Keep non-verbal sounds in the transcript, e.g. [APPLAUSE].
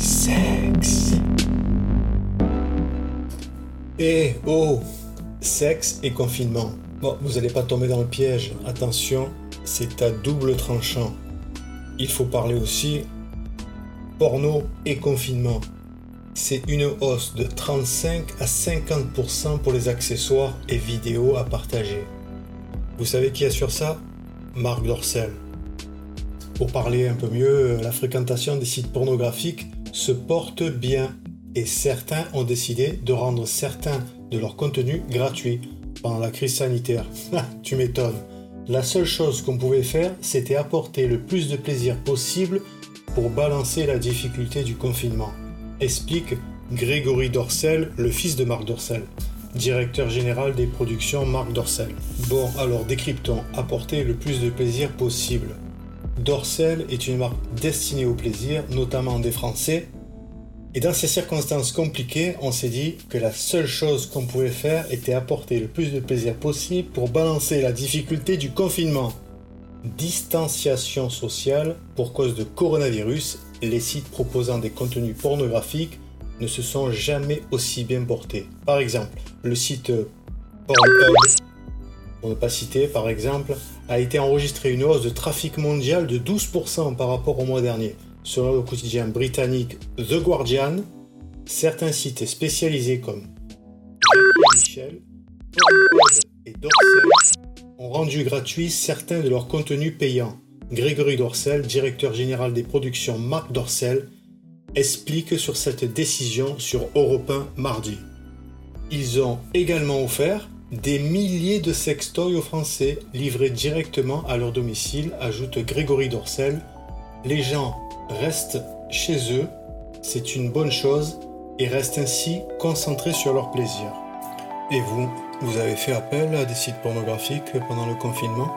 Sexe. Eh oh, sexe et confinement. Bon, vous n'allez pas tomber dans le piège. Attention, c'est à double tranchant. Il faut parler aussi porno et confinement. C'est une hausse de 35 à 50% pour les accessoires et vidéos à partager. Vous savez qui assure ça? Marc Dorcel. Pour parler un peu mieux, euh, la fréquentation des sites pornographiques se porte bien et certains ont décidé de rendre certains de leurs contenus gratuits pendant la crise sanitaire. [LAUGHS] tu m'étonnes. La seule chose qu'on pouvait faire, c'était apporter le plus de plaisir possible pour balancer la difficulté du confinement. Explique Grégory Dorcel, le fils de Marc Dorcel, directeur général des productions Marc Dorcel. Bon, alors décryptons, apporter le plus de plaisir possible. Dorcel est une marque destinée au plaisir, notamment des Français, et dans ces circonstances compliquées, on s'est dit que la seule chose qu'on pouvait faire était apporter le plus de plaisir possible pour balancer la difficulté du confinement. Distanciation sociale pour cause de coronavirus, les sites proposant des contenus pornographiques ne se sont jamais aussi bien portés. Par exemple, le site pour ne pas citer par exemple, a été enregistré une hausse de trafic mondial de 12% par rapport au mois dernier. Selon le quotidien britannique The Guardian, certains sites spécialisés comme Michel, et Dorsel ont rendu gratuits certains de leurs contenus payants. Grégory Dorsel, directeur général des productions Marc Dorsel, explique sur cette décision sur Europe 1 mardi. Ils ont également offert des milliers de sextoys aux Français livrés directement à leur domicile, ajoute Grégory Dorsel. Les gens restent chez eux, c'est une bonne chose, et restent ainsi concentrés sur leur plaisir. Et vous, vous avez fait appel à des sites pornographiques pendant le confinement?